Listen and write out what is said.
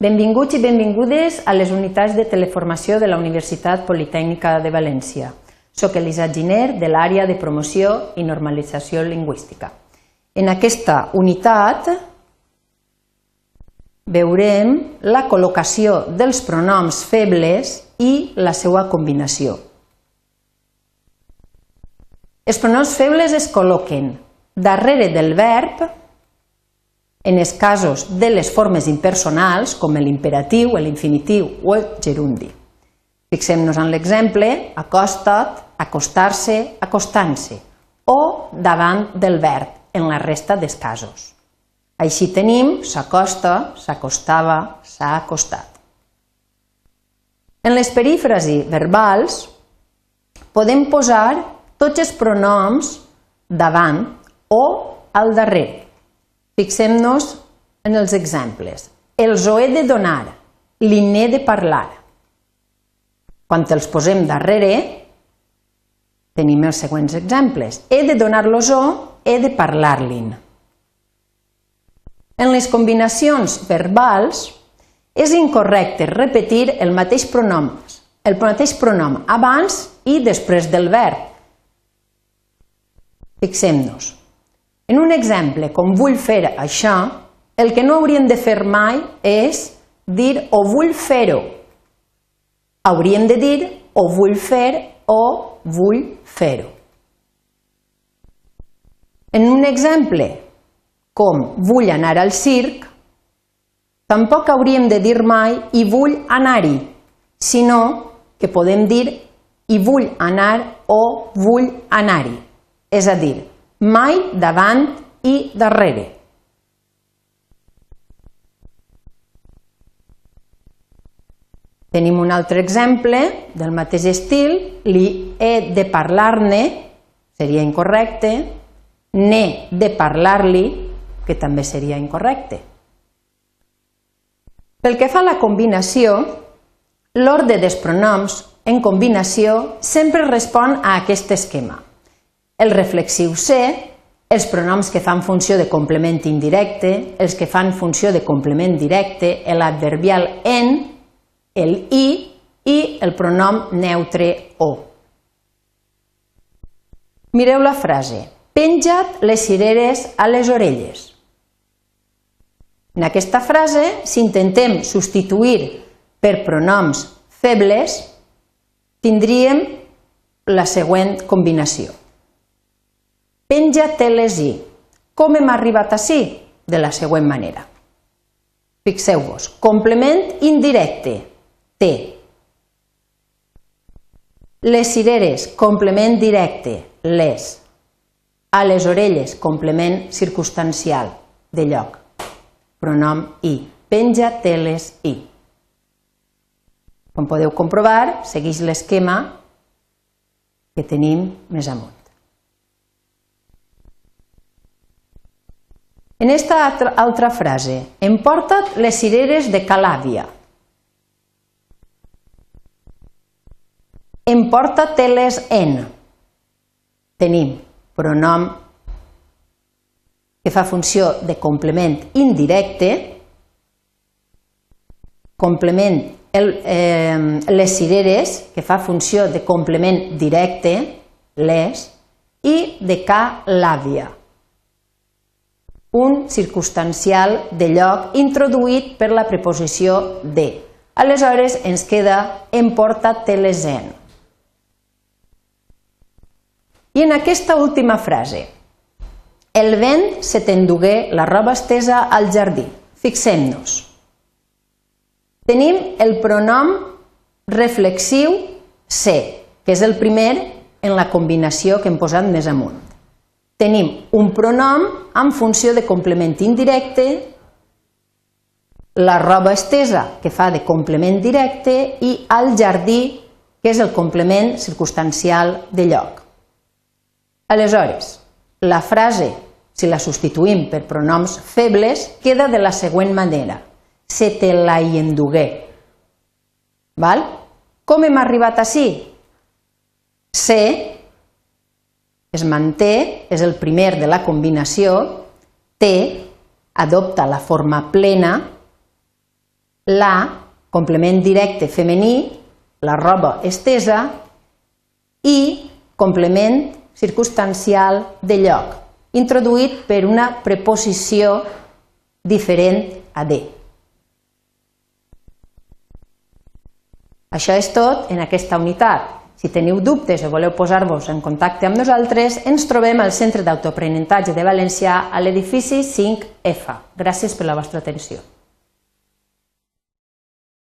Benvinguts i benvingudes a les unitats de teleformació de la Universitat Politècnica de València. Soc Elisa Giner, de l'àrea de promoció i normalització lingüística. En aquesta unitat veurem la col·locació dels pronoms febles i la seva combinació. Els pronoms febles es col·loquen darrere del verb en els casos de les formes impersonals, com l'imperatiu, l'infinitiu o el gerundi. Fixem-nos en l'exemple, acosta't, acostar-se, acostant-se, o davant del verb, en la resta dels casos. Així tenim s'acosta, s'acostava, s'ha acostat. En les perífrasi verbals podem posar tots els pronoms davant o al darrere. Fixem-nos en els exemples. Els ho he de donar, li n'he de parlar. Quan els posem darrere, tenim els següents exemples. He de donar-los o, he de parlar-li'n. En les combinacions verbals és incorrecte repetir el mateix pronom, el mateix pronom abans i després del verb. Fixem-nos. En un exemple, com vull fer això, el que no hauríem de fer mai és dir o vull fer-ho. Hauríem de dir o vull fer o vull fer-ho. En un exemple, com vull anar al circ, tampoc hauríem de dir mai i vull anar-hi, sinó que podem dir i vull anar o vull anar-hi. És a dir, mai davant i darrere. Tenim un altre exemple del mateix estil, li he de parlar-ne, seria incorrecte, n'he de parlar-li, que també seria incorrecte. Pel que fa a la combinació, l'ordre dels pronoms en combinació sempre respon a aquest esquema el reflexiu ser, els pronoms que fan funció de complement indirecte, els que fan funció de complement directe, l'adverbial en, el i i el pronom neutre o. Mireu la frase. Penja't les cireres a les orelles. En aquesta frase, si intentem substituir per pronoms febles, tindríem la següent combinació. Penja-te-les-hi. Com hem arribat així? De la següent manera. Fixeu-vos, complement indirecte, té. Les cireres, complement directe, les. A les orelles, complement circumstancial, de lloc. Pronom i. Penja-te-les-hi. Com podeu comprovar, segueix l'esquema que tenim més amunt. En esta altra, frase, emporta't les cireres de Calàvia. Emporta-te-les en. Tenim pronom que fa funció de complement indirecte, complement el, eh, les cireres, que fa funció de complement directe, les, i de ca l'àvia un circumstancial de lloc introduït per la preposició de. Aleshores ens queda en porta telesen. I en aquesta última frase, el vent se t'endugué la roba estesa al jardí. Fixem-nos. Tenim el pronom reflexiu ser, que és el primer en la combinació que hem posat més amunt tenim un pronom en funció de complement indirecte, la roba estesa, que fa de complement directe, i al jardí, que és el complement circumstancial de lloc. Aleshores, la frase, si la substituïm per pronoms febles, queda de la següent manera. Se te la hi endugué. Val? Com hem arribat així? Se es manté, és el primer de la combinació, té, adopta la forma plena, La, complement directe femení, la roba estesa, i complement circumstancial de lloc, introduït per una preposició diferent a de. Això és tot en aquesta unitat. Si teniu dubtes o voleu posar-vos en contacte amb nosaltres, ens trobem al Centre d'Autoaprenentatge de Valencià a l'edifici 5F. Gràcies per la vostra atenció.